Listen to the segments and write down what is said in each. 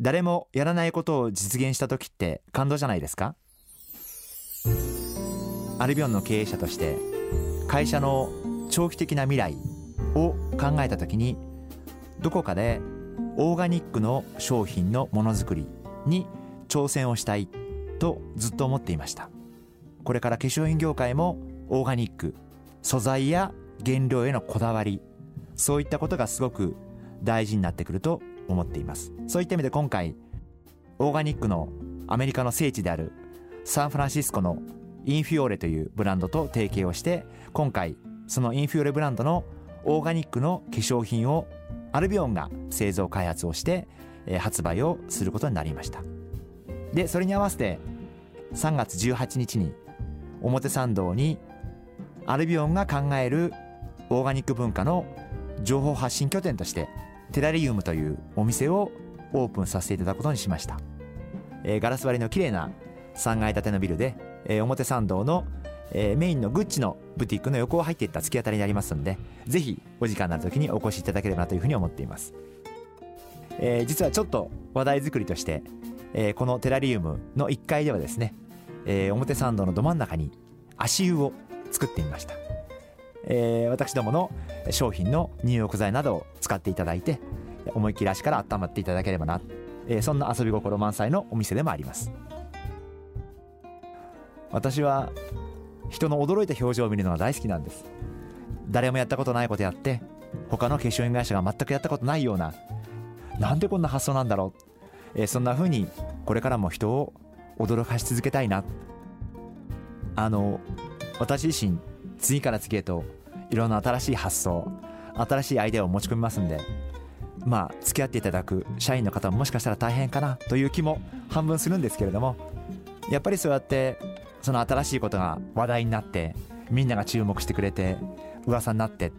誰もやらないことを実現した時って感動じゃないですか？アルビオンの経営者として会社の長期的な未来を考えた時にどこかでオーガニックの商品のものづくりに挑戦をしたいとずっと思っていました。これから化粧品業界もオーガニック素材や原料へのこだわりそういったことがすごく大事になってくると思っています。そういった意味で今回オーガニックのアメリカの聖地であるサンフランシスコのインフィオーレというブランドと提携をして今回そのインフィオーレブランドのオーガニックの化粧品をアルビオンが製造開発をして、発売をすることになりました。でそれに合わせて3月18日に表参道にアルビオンが考えるオーガニック文化の情報発信拠点としてテラリウムというお店をオープンさせていただくことにしました、えー、ガラス張りの綺麗な3階建てのビルで、えー、表参道の、えー、メインのグッチのブティックの横を入っていった突き当たりになりますのでぜひお時間のある時にお越しいただければなというふうに思っています、えー、実はちょっと話題作りとして、えー、このテラリウムの1階ではですね、えー、表参道のど真ん中に足湯を作ってみました。えー、私どもの商品の入浴剤などを使っていただいて思いっきり足から温まっていただければな、えー、そんな遊び心満載のお店でもあります。私は人の驚いた表情を見るのが大好きなんです。誰もやったことないことやって他の化粧品会社が全くやったことないようななんでこんな発想なんだろう、えー、そんな風にこれからも人を驚かし続けたいな。あの私自身次から次へといろんな新しい発想新しいアイデアを持ち込みますんでまあ付き合っていただく社員の方ももしかしたら大変かなという気も半分するんですけれどもやっぱりそうやってその新しいことが話題になってみんなが注目してくれて噂になって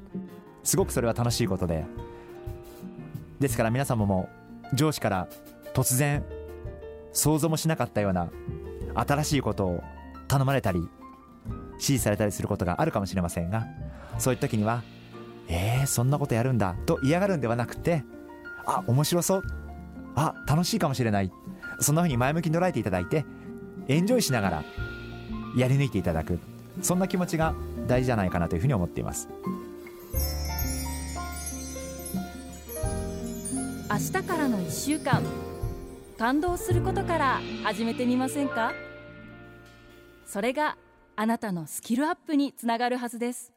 すごくそれは楽しいことでですから皆様も上司から突然想像もしなかったような新しいことを頼まれたり指示されたりすることがあるかもしれませんがそういう時には「えー、そんなことやるんだ」と嫌がるんではなくて「あ面白そう」「あ楽しいかもしれない」そんな風に前向きに捉えていただいてエンジョイしながらやり抜いていただくそんな気持ちが大事じゃないかなというふうに思っています。明日からの1週間感動することから始めてみませんか？それがあなたのスキルアップにつながるはずです。